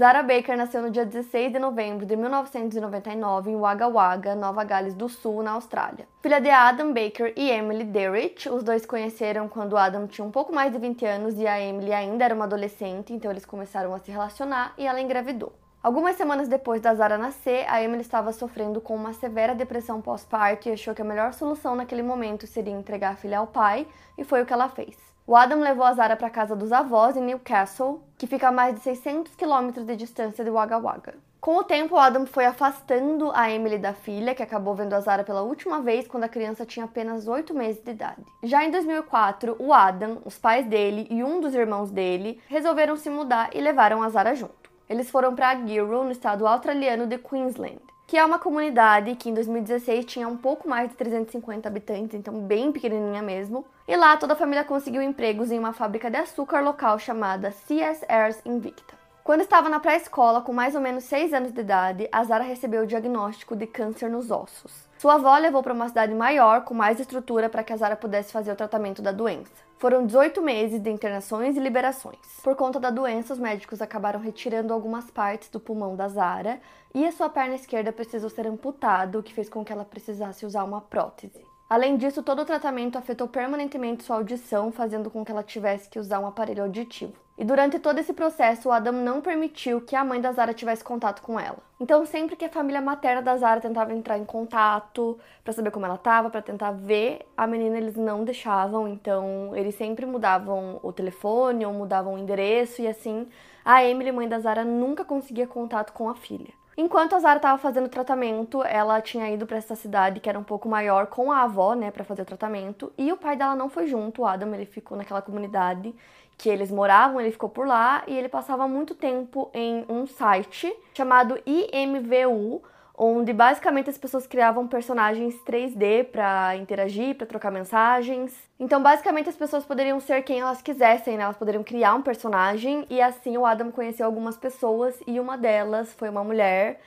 Zara Baker nasceu no dia 16 de novembro de 1999 em Wagga Wagga, Nova Gales do Sul, na Austrália. Filha de Adam Baker e Emily Derrich, os dois conheceram quando Adam tinha um pouco mais de 20 anos e a Emily ainda era uma adolescente, então eles começaram a se relacionar e ela engravidou. Algumas semanas depois da Zara nascer, a Emily estava sofrendo com uma severa depressão pós-parto e achou que a melhor solução naquele momento seria entregar a filha ao pai, e foi o que ela fez. O Adam levou a Zara para casa dos avós em Newcastle, que fica a mais de 600 quilômetros de distância de Wagga Wagga. Com o tempo, o Adam foi afastando a Emily da filha, que acabou vendo a Zara pela última vez quando a criança tinha apenas 8 meses de idade. Já em 2004, o Adam, os pais dele e um dos irmãos dele resolveram se mudar e levaram a Zara junto. Eles foram para Giro, no estado australiano de Queensland que é uma comunidade que em 2016 tinha um pouco mais de 350 habitantes, então bem pequenininha mesmo. E lá toda a família conseguiu empregos em uma fábrica de açúcar local chamada CS Airs Invicta. Quando estava na pré-escola, com mais ou menos 6 anos de idade, a Zara recebeu o diagnóstico de câncer nos ossos. Sua avó levou para uma cidade maior, com mais estrutura, para que a Zara pudesse fazer o tratamento da doença. Foram 18 meses de internações e liberações. Por conta da doença, os médicos acabaram retirando algumas partes do pulmão da Zara e a sua perna esquerda precisou ser amputada, o que fez com que ela precisasse usar uma prótese. Além disso, todo o tratamento afetou permanentemente sua audição, fazendo com que ela tivesse que usar um aparelho auditivo. E durante todo esse processo, o Adam não permitiu que a mãe da Zara tivesse contato com ela. Então, sempre que a família materna da Zara tentava entrar em contato para saber como ela estava, para tentar ver a menina, eles não deixavam. Então, eles sempre mudavam o telefone ou mudavam o endereço e assim, a Emily, mãe da Zara, nunca conseguia contato com a filha. Enquanto a Zara estava fazendo o tratamento, ela tinha ido para essa cidade que era um pouco maior com a avó, né, para fazer o tratamento, e o pai dela não foi junto, o Adam, ele ficou naquela comunidade que eles moravam, ele ficou por lá e ele passava muito tempo em um site chamado IMVU, onde basicamente as pessoas criavam personagens 3D para interagir, para trocar mensagens. Então, basicamente as pessoas poderiam ser quem elas quisessem, né? Elas poderiam criar um personagem e assim o Adam conheceu algumas pessoas e uma delas foi uma mulher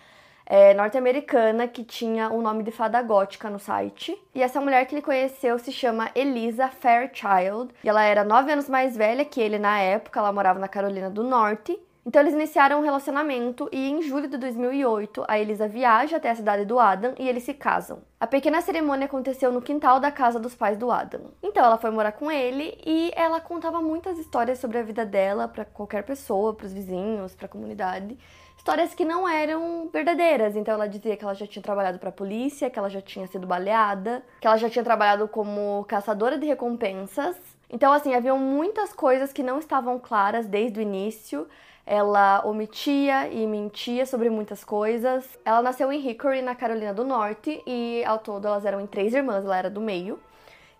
é, norte-americana que tinha o nome de fada gótica no site. E essa mulher que ele conheceu se chama Elisa Fairchild. E ela era nove anos mais velha que ele na época, ela morava na Carolina do Norte. Então eles iniciaram um relacionamento e em julho de 2008 a Elisa viaja até a cidade do Adam e eles se casam. A pequena cerimônia aconteceu no quintal da casa dos pais do Adam. Então ela foi morar com ele e ela contava muitas histórias sobre a vida dela para qualquer pessoa, para os vizinhos, para a comunidade. Histórias que não eram verdadeiras. Então ela dizia que ela já tinha trabalhado para a polícia, que ela já tinha sido baleada, que ela já tinha trabalhado como caçadora de recompensas. Então assim, haviam muitas coisas que não estavam claras desde o início ela omitia e mentia sobre muitas coisas. Ela nasceu em Hickory, na Carolina do Norte, e ao todo elas eram em três irmãs, ela era do meio.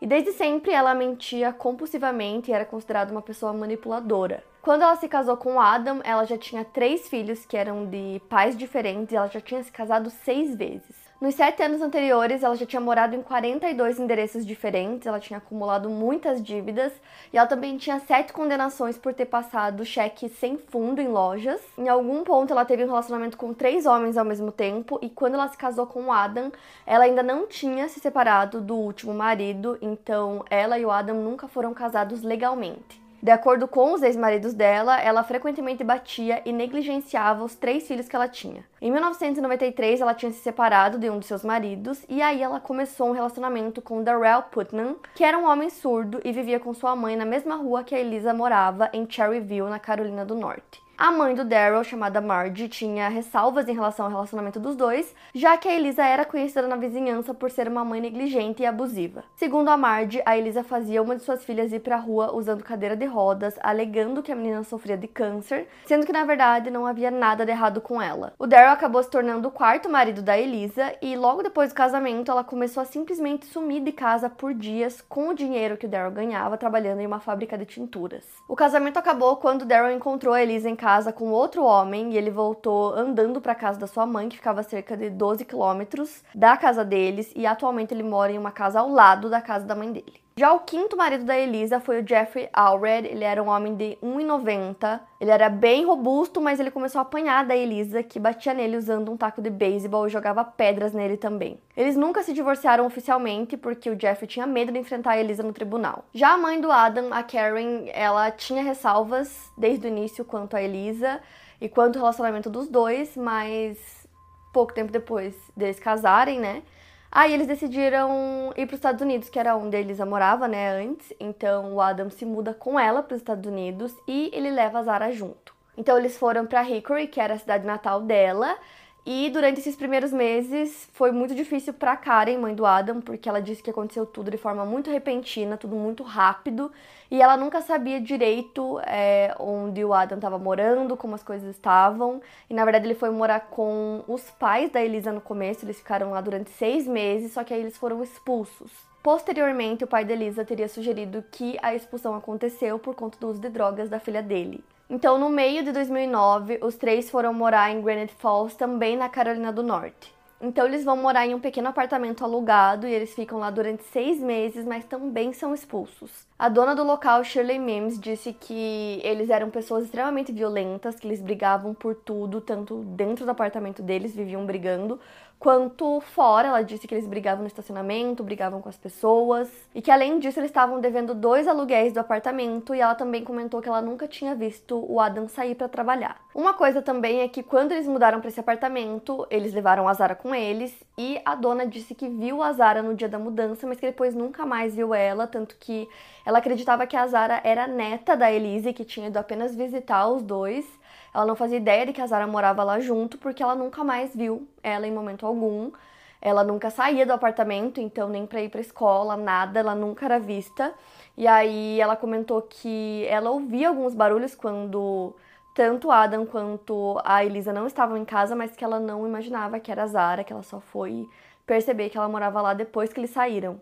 E desde sempre ela mentia compulsivamente e era considerada uma pessoa manipuladora. Quando ela se casou com Adam, ela já tinha três filhos que eram de pais diferentes e ela já tinha se casado seis vezes. Nos sete anos anteriores, ela já tinha morado em 42 endereços diferentes, ela tinha acumulado muitas dívidas e ela também tinha sete condenações por ter passado cheque sem fundo em lojas. Em algum ponto, ela teve um relacionamento com três homens ao mesmo tempo e quando ela se casou com o Adam, ela ainda não tinha se separado do último marido, então ela e o Adam nunca foram casados legalmente. De acordo com os ex-maridos dela, ela frequentemente batia e negligenciava os três filhos que ela tinha. Em 1993, ela tinha se separado de um de seus maridos e aí ela começou um relacionamento com Darrell Putnam, que era um homem surdo e vivia com sua mãe na mesma rua que a Elisa morava, em Cherryville, na Carolina do Norte. A mãe do Daryl, chamada Marge, tinha ressalvas em relação ao relacionamento dos dois, já que a Elisa era conhecida na vizinhança por ser uma mãe negligente e abusiva. Segundo a Marge, a Elisa fazia uma de suas filhas ir para a rua usando cadeira de rodas, alegando que a menina sofria de câncer, sendo que na verdade não havia nada de errado com ela. O Daryl acabou se tornando o quarto marido da Elisa e logo depois do casamento ela começou a simplesmente sumir de casa por dias com o dinheiro que o Daryl ganhava trabalhando em uma fábrica de tinturas. O casamento acabou quando Daryl encontrou a Elisa em casa com outro homem e ele voltou andando para casa da sua mãe, que ficava a cerca de 12 quilômetros da casa deles, e atualmente ele mora em uma casa ao lado da casa da mãe dele. Já o quinto marido da Elisa foi o Jeffrey Allred. Ele era um homem de 1,90. Ele era bem robusto, mas ele começou a apanhar da Elisa, que batia nele usando um taco de beisebol e jogava pedras nele também. Eles nunca se divorciaram oficialmente porque o Jeffrey tinha medo de enfrentar a Elisa no tribunal. Já a mãe do Adam, a Karen, ela tinha ressalvas desde o início quanto a Elisa e quanto ao relacionamento dos dois, mas pouco tempo depois deles casarem, né? Aí eles decidiram ir para os Estados Unidos, que era onde a Elisa morava, né, antes. Então o Adam se muda com ela para os Estados Unidos e ele leva a Zara junto. Então eles foram para Hickory, que era a cidade natal dela, e durante esses primeiros meses foi muito difícil para Karen, mãe do Adam, porque ela disse que aconteceu tudo de forma muito repentina, tudo muito rápido, e ela nunca sabia direito é, onde o Adam estava morando, como as coisas estavam. E na verdade ele foi morar com os pais da Elisa no começo, eles ficaram lá durante seis meses, só que aí eles foram expulsos. Posteriormente, o pai da Elisa teria sugerido que a expulsão aconteceu por conta do uso de drogas da filha dele. Então, no meio de 2009, os três foram morar em Granite Falls, também na Carolina do Norte. Então, eles vão morar em um pequeno apartamento alugado e eles ficam lá durante seis meses, mas também são expulsos. A dona do local, Shirley Mims, disse que eles eram pessoas extremamente violentas, que eles brigavam por tudo, tanto dentro do apartamento deles, viviam brigando, quanto fora. Ela disse que eles brigavam no estacionamento, brigavam com as pessoas e que além disso eles estavam devendo dois aluguéis do apartamento e ela também comentou que ela nunca tinha visto o Adam sair para trabalhar. Uma coisa também é que quando eles mudaram para esse apartamento, eles levaram a Zara com eles e a dona disse que viu a Zara no dia da mudança, mas que depois nunca mais viu ela, tanto que ela acreditava que a Zara era neta da Elise, que tinha ido apenas visitar os dois ela não fazia ideia de que a Zara morava lá junto, porque ela nunca mais viu ela em momento algum. Ela nunca saía do apartamento, então nem para ir para escola, nada, ela nunca era vista. E aí ela comentou que ela ouvia alguns barulhos quando tanto Adam quanto a Elisa não estavam em casa, mas que ela não imaginava que era a Zara, que ela só foi perceber que ela morava lá depois que eles saíram.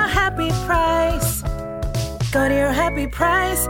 price. Go to your happy price.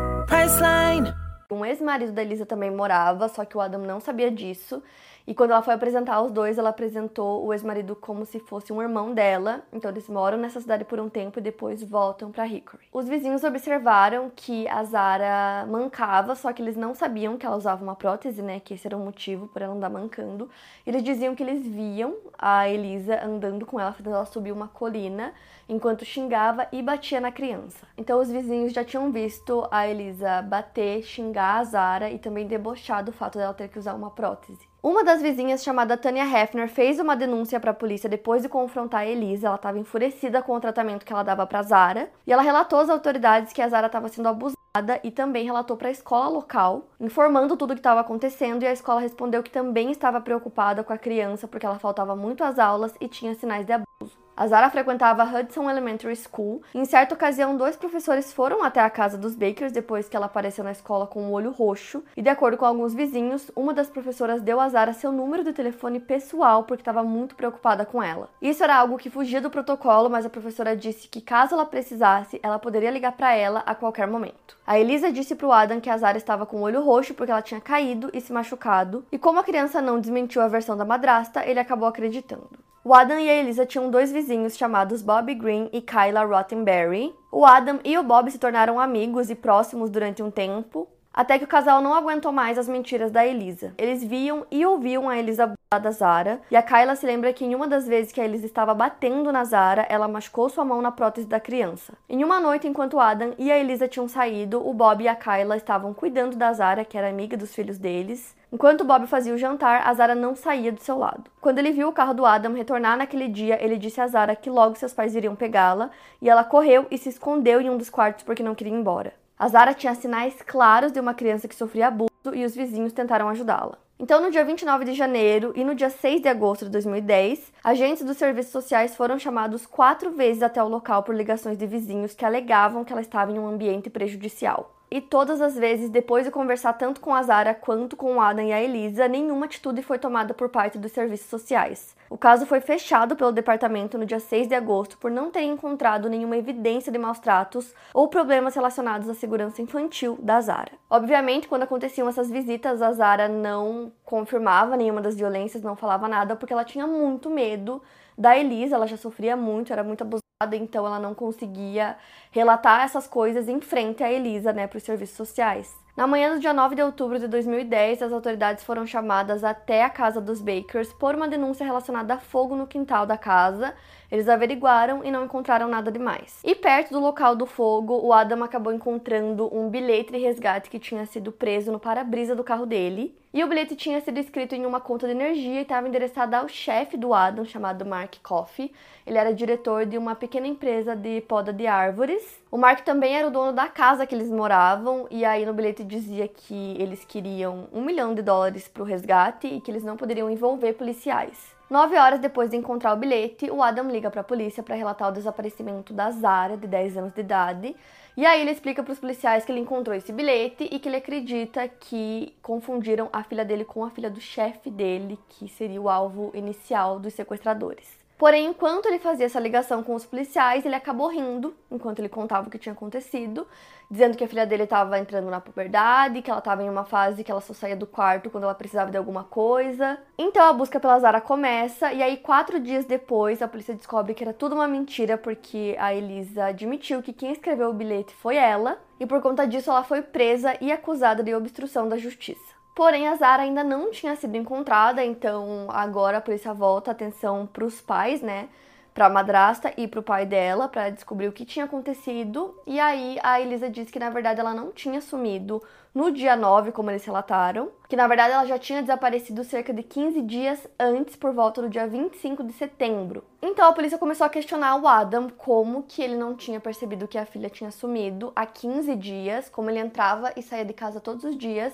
Um ex-marido da Elisa também morava, só que o Adam não sabia disso. E quando ela foi apresentar os dois, ela apresentou o ex-marido como se fosse um irmão dela. Então eles moram nessa cidade por um tempo e depois voltam para Hickory. Os vizinhos observaram que a Zara mancava, só que eles não sabiam que ela usava uma prótese, né? Que esse era o motivo por ela andar mancando. Eles diziam que eles viam a Elisa andando com ela, fazendo ela subir uma colina enquanto xingava e batia na criança. Então os vizinhos já tinham visto a Elisa bater, xingar a Zara e também debochar do fato dela ter que usar uma prótese. Uma das vizinhas, chamada Tania Hefner, fez uma denúncia para a polícia depois de confrontar a Elisa. Ela estava enfurecida com o tratamento que ela dava para Zara e ela relatou às autoridades que a Zara estava sendo abusada e também relatou para a escola local, informando tudo o que estava acontecendo. E a escola respondeu que também estava preocupada com a criança porque ela faltava muito às aulas e tinha sinais de abuso. A Zara frequentava Hudson Elementary School. Em certa ocasião, dois professores foram até a casa dos Bakers depois que ela apareceu na escola com o olho roxo. E de acordo com alguns vizinhos, uma das professoras deu a Zara seu número de telefone pessoal porque estava muito preocupada com ela. Isso era algo que fugia do protocolo, mas a professora disse que caso ela precisasse, ela poderia ligar para ela a qualquer momento. A Elisa disse para o Adam que a Zara estava com o olho roxo porque ela tinha caído e se machucado. E como a criança não desmentiu a versão da madrasta, ele acabou acreditando. O Adam e a Elisa tinham dois vizinhos chamados Bob Green e Kyla Rottenberry. O Adam e o Bob se tornaram amigos e próximos durante um tempo, até que o casal não aguentou mais as mentiras da Elisa. Eles viam e ouviam a Elisa da Zara, e a Kyla se lembra que em uma das vezes que a Elisa estava batendo na Zara, ela machucou sua mão na prótese da criança. Em uma noite, enquanto Adam e a Elisa tinham saído, o Bob e a Kyla estavam cuidando da Zara, que era amiga dos filhos deles. Enquanto Bob fazia o jantar, a Zara não saía do seu lado. Quando ele viu o carro do Adam retornar naquele dia, ele disse a Zara que logo seus pais iriam pegá-la, e ela correu e se escondeu em um dos quartos porque não queria ir embora. A Zara tinha sinais claros de uma criança que sofria abuso e os vizinhos tentaram ajudá-la. Então, no dia 29 de janeiro e no dia 6 de agosto de 2010, agentes dos serviços sociais foram chamados quatro vezes até o local por ligações de vizinhos que alegavam que ela estava em um ambiente prejudicial. E todas as vezes, depois de conversar tanto com a Zara quanto com o Adam e a Elisa, nenhuma atitude foi tomada por parte dos serviços sociais. O caso foi fechado pelo departamento no dia 6 de agosto por não ter encontrado nenhuma evidência de maus tratos ou problemas relacionados à segurança infantil da Zara. Obviamente, quando aconteciam essas visitas, a Zara não confirmava nenhuma das violências, não falava nada, porque ela tinha muito medo da Elisa, ela já sofria muito, era muito abusada então ela não conseguia relatar essas coisas em frente à Elisa, né, para os serviços sociais. Na manhã do dia 9 de outubro de 2010, as autoridades foram chamadas até a casa dos Bakers por uma denúncia relacionada a fogo no quintal da casa. Eles averiguaram e não encontraram nada demais. E perto do local do fogo, o Adam acabou encontrando um bilhete de resgate que tinha sido preso no para-brisa do carro dele. E o bilhete tinha sido escrito em uma conta de energia e estava endereçado ao chefe do Adam, chamado Mark Coffey. Ele era diretor de uma pequena empresa de poda de árvores. O Mark também era o dono da casa que eles moravam, e aí no bilhete dizia que eles queriam um milhão de dólares para o resgate e que eles não poderiam envolver policiais. Nove horas depois de encontrar o bilhete, o Adam liga para a polícia para relatar o desaparecimento da Zara, de 10 anos de idade. E aí ele explica para os policiais que ele encontrou esse bilhete e que ele acredita que confundiram a filha dele com a filha do chefe dele, que seria o alvo inicial dos sequestradores. Porém, enquanto ele fazia essa ligação com os policiais, ele acabou rindo enquanto ele contava o que tinha acontecido, dizendo que a filha dele estava entrando na puberdade, que ela estava em uma fase que ela só saía do quarto quando ela precisava de alguma coisa. Então a busca pela Zara começa, e aí, quatro dias depois, a polícia descobre que era tudo uma mentira, porque a Elisa admitiu que quem escreveu o bilhete foi ela, e por conta disso ela foi presa e acusada de obstrução da justiça. Porém, a Zara ainda não tinha sido encontrada, então agora a polícia volta a atenção para os pais, né? Para a madrasta e para o pai dela, para descobrir o que tinha acontecido. E aí a Elisa disse que na verdade ela não tinha sumido no dia 9, como eles relataram, que na verdade ela já tinha desaparecido cerca de 15 dias antes, por volta do dia 25 de setembro. Então a polícia começou a questionar o Adam como que ele não tinha percebido que a filha tinha sumido há 15 dias, como ele entrava e saía de casa todos os dias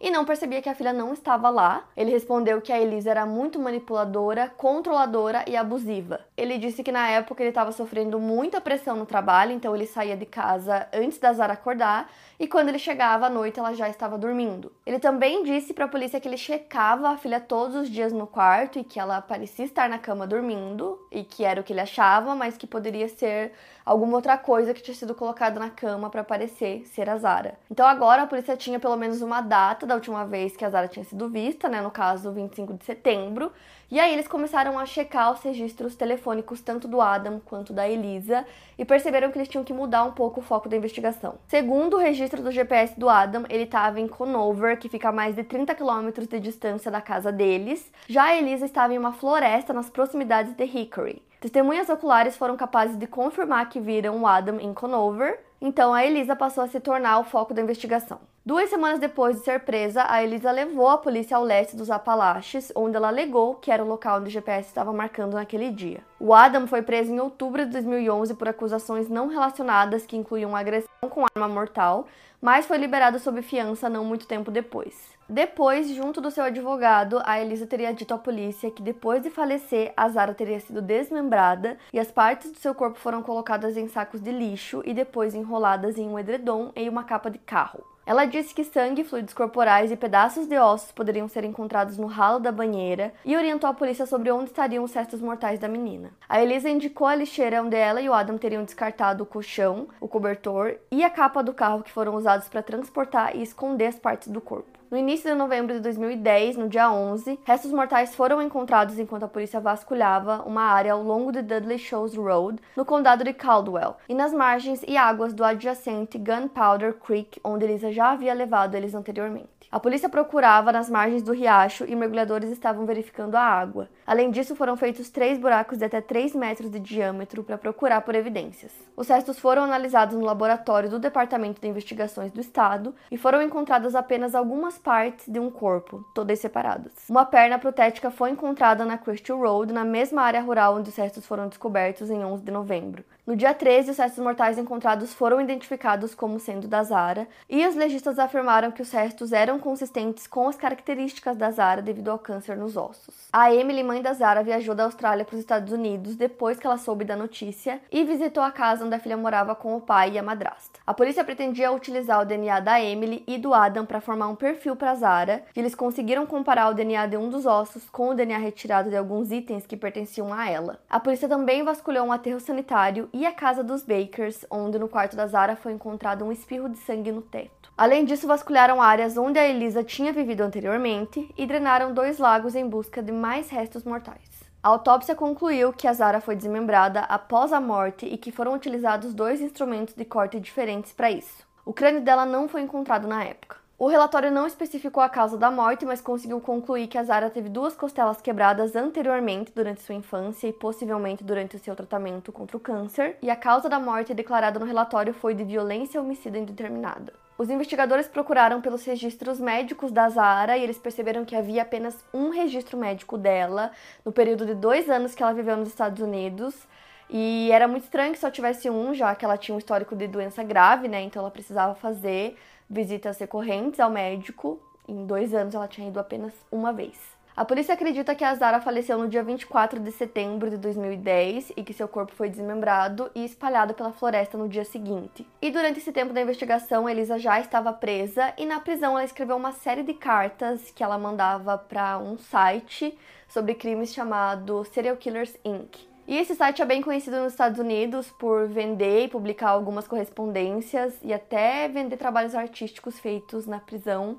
e não percebia que a filha não estava lá. Ele respondeu que a Elisa era muito manipuladora, controladora e abusiva. Ele disse que na época ele estava sofrendo muita pressão no trabalho, então ele saía de casa antes da Zara acordar e quando ele chegava à noite ela já estava dormindo. Ele também disse para a polícia que ele checava a filha todos os dias no quarto e que ela parecia estar na cama dormindo e que era o que ele achava, mas que poderia ser alguma outra coisa que tinha sido colocada na cama para parecer ser a Zara. Então agora a polícia tinha pelo menos uma data da última vez que a Zara tinha sido vista, né, no caso 25 de setembro, e aí eles começaram a checar os registros telefônicos tanto do Adam quanto da Elisa e perceberam que eles tinham que mudar um pouco o foco da investigação. Segundo o registro do GPS do Adam, ele estava em Conover, que fica a mais de 30 quilômetros de distância da casa deles. Já a Elisa estava em uma floresta nas proximidades de Hickory. Testemunhas oculares foram capazes de confirmar que viram o Adam em Conover, então a Elisa passou a se tornar o foco da investigação. Duas semanas depois de ser presa, a Elisa levou a polícia ao leste dos Apalaches, onde ela alegou que era o local onde o GPS estava marcando naquele dia. O Adam foi preso em outubro de 2011 por acusações não relacionadas que incluíam agressão com arma mortal, mas foi liberado sob fiança não muito tempo depois. Depois, junto do seu advogado, a Elisa teria dito à polícia que depois de falecer, a Zara teria sido desmembrada e as partes do seu corpo foram colocadas em sacos de lixo e depois enroladas em um edredom e uma capa de carro. Ela disse que sangue, fluidos corporais e pedaços de ossos poderiam ser encontrados no ralo da banheira e orientou a polícia sobre onde estariam os restos mortais da menina. A Elisa indicou a lixeira onde ela e o Adam teriam descartado o colchão, o cobertor e a capa do carro que foram usados para transportar e esconder as partes do corpo. No início de novembro de 2010, no dia 11, restos mortais foram encontrados enquanto a polícia vasculhava uma área ao longo de Dudley Shows Road, no condado de Caldwell, e nas margens e águas do adjacente Gunpowder Creek, onde Elisa já havia levado eles anteriormente. A polícia procurava nas margens do riacho e mergulhadores estavam verificando a água. Além disso, foram feitos três buracos de até 3 metros de diâmetro para procurar por evidências. Os restos foram analisados no laboratório do Departamento de Investigações do Estado e foram encontradas apenas algumas partes de um corpo, todas separadas. Uma perna protética foi encontrada na Crystal Road, na mesma área rural onde os restos foram descobertos em 11 de novembro. No dia 13, os restos mortais encontrados foram identificados como sendo da Zara, e os legistas afirmaram que os restos eram consistentes com as características da Zara devido ao câncer nos ossos. A Emily, mãe da Zara, viajou da Austrália para os Estados Unidos depois que ela soube da notícia e visitou a casa onde a filha morava com o pai e a madrasta. A polícia pretendia utilizar o DNA da Emily e do Adam para formar um perfil para Zara, e eles conseguiram comparar o DNA de um dos ossos com o DNA retirado de alguns itens que pertenciam a ela. A polícia também vasculhou um aterro sanitário e a casa dos Bakers, onde no quarto da Zara foi encontrado um espirro de sangue no teto. Além disso, vasculharam áreas onde a Elisa tinha vivido anteriormente e drenaram dois lagos em busca de mais restos mortais. A autópsia concluiu que a Zara foi desmembrada após a morte e que foram utilizados dois instrumentos de corte diferentes para isso. O crânio dela não foi encontrado na época. O relatório não especificou a causa da morte, mas conseguiu concluir que a Zara teve duas costelas quebradas anteriormente durante sua infância e possivelmente durante o seu tratamento contra o câncer, e a causa da morte declarada no relatório foi de violência homicida indeterminada. Os investigadores procuraram pelos registros médicos da Zara e eles perceberam que havia apenas um registro médico dela no período de dois anos que ela viveu nos Estados Unidos. E era muito estranho que só tivesse um, já que ela tinha um histórico de doença grave, né? Então ela precisava fazer visitas recorrentes ao médico. Em dois anos ela tinha ido apenas uma vez. A polícia acredita que a Zara faleceu no dia 24 de setembro de 2010 e que seu corpo foi desmembrado e espalhado pela floresta no dia seguinte. E durante esse tempo da investigação, Elisa já estava presa e na prisão ela escreveu uma série de cartas que ela mandava para um site sobre crimes chamado Serial Killers Inc. E esse site é bem conhecido nos Estados Unidos por vender e publicar algumas correspondências e até vender trabalhos artísticos feitos na prisão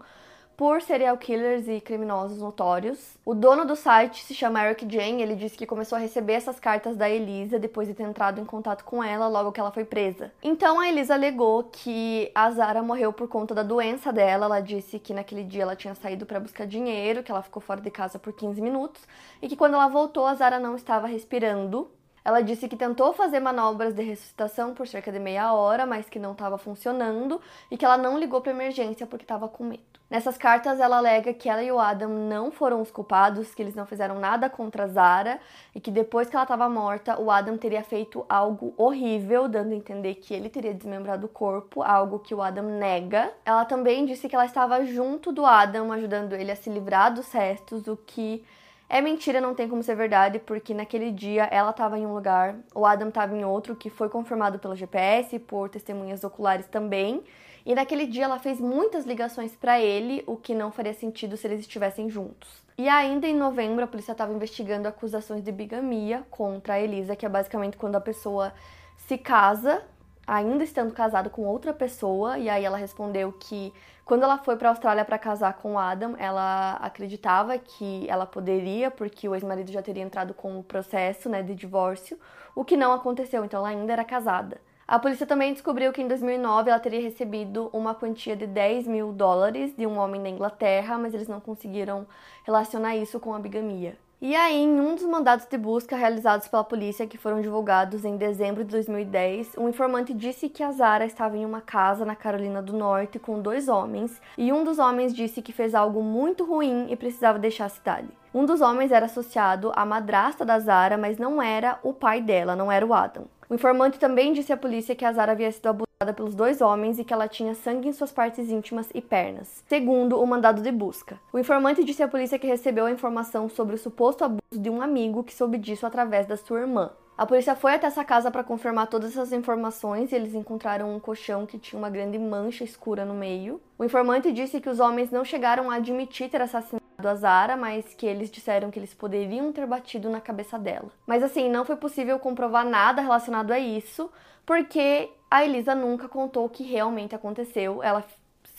por serial killers e criminosos notórios. O dono do site se chama Eric Jane, ele disse que começou a receber essas cartas da Elisa depois de ter entrado em contato com ela logo que ela foi presa. Então a Elisa alegou que a Zara morreu por conta da doença dela. Ela disse que naquele dia ela tinha saído para buscar dinheiro, que ela ficou fora de casa por 15 minutos e que quando ela voltou a Zara não estava respirando ela disse que tentou fazer manobras de ressuscitação por cerca de meia hora, mas que não estava funcionando e que ela não ligou para emergência porque estava com medo. Nessas cartas, ela alega que ela e o Adam não foram os culpados, que eles não fizeram nada contra Zara e que depois que ela estava morta, o Adam teria feito algo horrível, dando a entender que ele teria desmembrado o corpo, algo que o Adam nega. Ela também disse que ela estava junto do Adam, ajudando ele a se livrar dos restos, o que é mentira, não tem como ser verdade, porque naquele dia ela estava em um lugar, o Adam estava em outro, que foi confirmado pelo GPS, por testemunhas oculares também. E naquele dia ela fez muitas ligações para ele, o que não faria sentido se eles estivessem juntos. E ainda em novembro, a polícia estava investigando acusações de bigamia contra a Elisa, que é basicamente quando a pessoa se casa ainda estando casado com outra pessoa, e aí ela respondeu que quando ela foi para a Austrália para casar com o Adam, ela acreditava que ela poderia, porque o ex-marido já teria entrado com o processo né, de divórcio, o que não aconteceu, então ela ainda era casada. A polícia também descobriu que em 2009 ela teria recebido uma quantia de 10 mil dólares de um homem da Inglaterra, mas eles não conseguiram relacionar isso com a bigamia. E aí, em um dos mandados de busca realizados pela polícia, que foram divulgados em dezembro de 2010, um informante disse que a Zara estava em uma casa na Carolina do Norte com dois homens, e um dos homens disse que fez algo muito ruim e precisava deixar a cidade. Um dos homens era associado à madrasta da Zara, mas não era o pai dela, não era o Adam. O informante também disse à polícia que a Zara havia sido abusada pelos dois homens e que ela tinha sangue em suas partes íntimas e pernas, segundo o mandado de busca. O informante disse à polícia que recebeu a informação sobre o suposto abuso de um amigo que soube disso através da sua irmã. A polícia foi até essa casa para confirmar todas essas informações e eles encontraram um colchão que tinha uma grande mancha escura no meio. O informante disse que os homens não chegaram a admitir ter assassinado a Zara, mas que eles disseram que eles poderiam ter batido na cabeça dela. Mas assim, não foi possível comprovar nada relacionado a isso, porque a Elisa nunca contou o que realmente aconteceu. Ela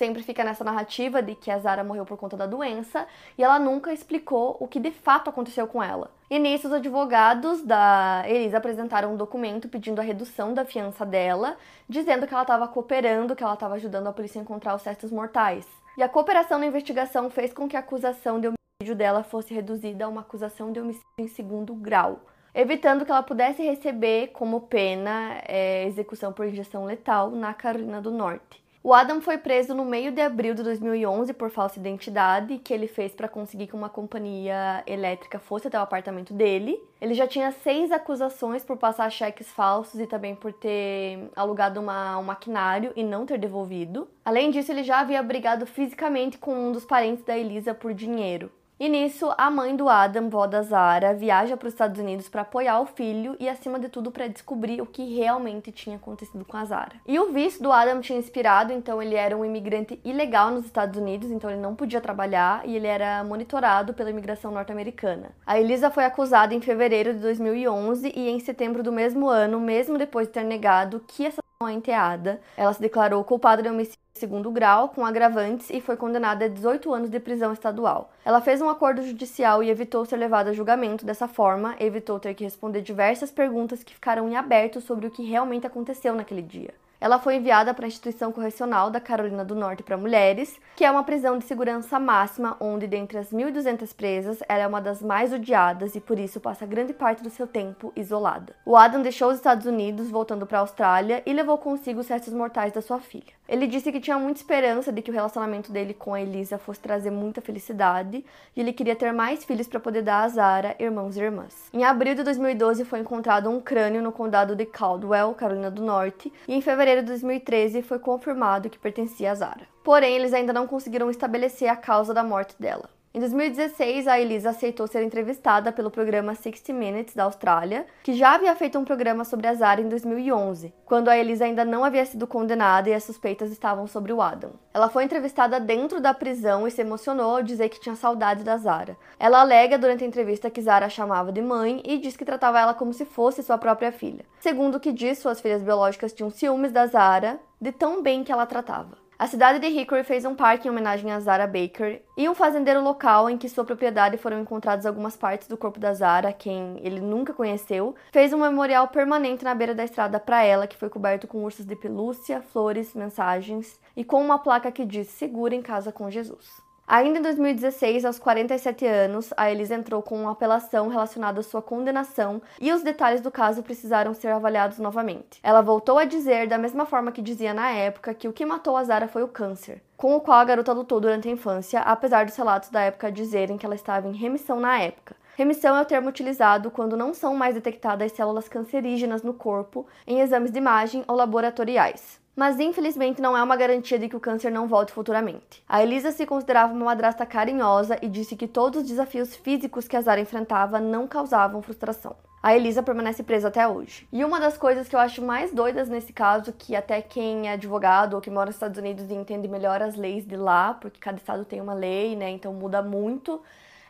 sempre fica nessa narrativa de que a Zara morreu por conta da doença e ela nunca explicou o que de fato aconteceu com ela. E nisso, os advogados da Elisa apresentaram um documento pedindo a redução da fiança dela, dizendo que ela estava cooperando, que ela estava ajudando a polícia a encontrar os restos mortais. E a cooperação na investigação fez com que a acusação de homicídio dela fosse reduzida a uma acusação de homicídio em segundo grau, evitando que ela pudesse receber como pena é, execução por injeção letal na Carolina do Norte. O Adam foi preso no meio de abril de 2011 por falsa identidade, que ele fez para conseguir que uma companhia elétrica fosse até o apartamento dele. Ele já tinha seis acusações por passar cheques falsos e também por ter alugado uma, um maquinário e não ter devolvido. Além disso, ele já havia brigado fisicamente com um dos parentes da Elisa por dinheiro. E nisso, a mãe do Adam, vó da Zara, viaja para os Estados Unidos para apoiar o filho e, acima de tudo, para descobrir o que realmente tinha acontecido com a Zara. E o visto do Adam tinha inspirado, então ele era um imigrante ilegal nos Estados Unidos, então ele não podia trabalhar e ele era monitorado pela imigração norte-americana. A Elisa foi acusada em fevereiro de 2011 e em setembro do mesmo ano, mesmo depois de ter negado que essa a enteada, ela se declarou culpada de homicídio segundo grau, com agravantes, e foi condenada a 18 anos de prisão estadual. Ela fez um acordo judicial e evitou ser levada a julgamento dessa forma, evitou ter que responder diversas perguntas que ficaram em aberto sobre o que realmente aconteceu naquele dia. Ela foi enviada para a instituição correcional da Carolina do Norte para mulheres, que é uma prisão de segurança máxima, onde, dentre as 1.200 presas, ela é uma das mais odiadas e por isso passa grande parte do seu tempo isolada. O Adam deixou os Estados Unidos, voltando para a Austrália, e levou consigo os restos mortais da sua filha. Ele disse que tinha muita esperança de que o relacionamento dele com a Elisa fosse trazer muita felicidade e ele queria ter mais filhos para poder dar a Zara irmãos e irmãs. Em abril de 2012 foi encontrado um crânio no condado de Caldwell, Carolina do Norte, e em fevereiro de 2013 foi confirmado que pertencia a Zara. Porém, eles ainda não conseguiram estabelecer a causa da morte dela. Em 2016, a Elisa aceitou ser entrevistada pelo programa 60 Minutes da Austrália, que já havia feito um programa sobre a Zara em 2011, quando a Elisa ainda não havia sido condenada e as suspeitas estavam sobre o Adam. Ela foi entrevistada dentro da prisão e se emocionou ao dizer que tinha saudade da Zara. Ela alega durante a entrevista que Zara chamava de mãe e diz que tratava ela como se fosse sua própria filha. Segundo o que diz, suas filhas biológicas tinham ciúmes da Zara de tão bem que ela tratava. A cidade de Hickory fez um parque em homenagem a Zara Baker e um fazendeiro local em que sua propriedade foram encontradas algumas partes do corpo da Zara, quem ele nunca conheceu, fez um memorial permanente na beira da estrada para ela, que foi coberto com ursos de pelúcia, flores, mensagens e com uma placa que diz: Segura em casa com Jesus. Ainda em 2016, aos 47 anos, a Elisa entrou com uma apelação relacionada à sua condenação e os detalhes do caso precisaram ser avaliados novamente. Ela voltou a dizer, da mesma forma que dizia na época, que o que matou a Zara foi o câncer, com o qual a garota lutou durante a infância, apesar dos relatos da época dizerem que ela estava em remissão na época. Remissão é o termo utilizado quando não são mais detectadas células cancerígenas no corpo em exames de imagem ou laboratoriais mas infelizmente não é uma garantia de que o câncer não volte futuramente. A Elisa se considerava uma madrasta carinhosa e disse que todos os desafios físicos que a Zara enfrentava não causavam frustração. A Elisa permanece presa até hoje. E uma das coisas que eu acho mais doidas nesse caso, que até quem é advogado ou que mora nos Estados Unidos entende melhor as leis de lá, porque cada estado tem uma lei, né? Então muda muito,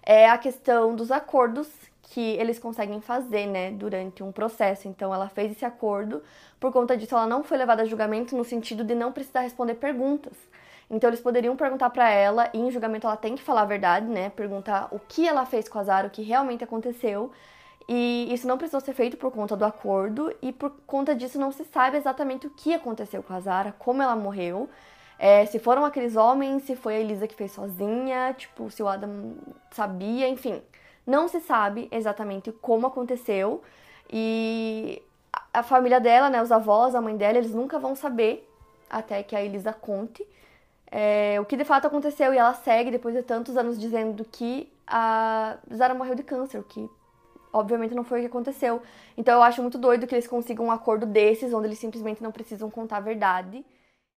é a questão dos acordos que eles conseguem fazer, né, durante um processo. Então ela fez esse acordo, por conta disso ela não foi levada a julgamento no sentido de não precisar responder perguntas. Então eles poderiam perguntar para ela e em julgamento ela tem que falar a verdade, né, perguntar o que ela fez com a Zara, o que realmente aconteceu. E isso não precisou ser feito por conta do acordo e por conta disso não se sabe exatamente o que aconteceu com a Zara, como ela morreu. É, se foram aqueles homens, se foi a Elisa que fez sozinha, tipo, se o Adam sabia, enfim. Não se sabe exatamente como aconteceu e a família dela, né, os avós, a mãe dela, eles nunca vão saber até que a Elisa conte é, o que de fato aconteceu. E ela segue depois de tantos anos dizendo que a Zara morreu de câncer, o que obviamente não foi o que aconteceu. Então eu acho muito doido que eles consigam um acordo desses, onde eles simplesmente não precisam contar a verdade.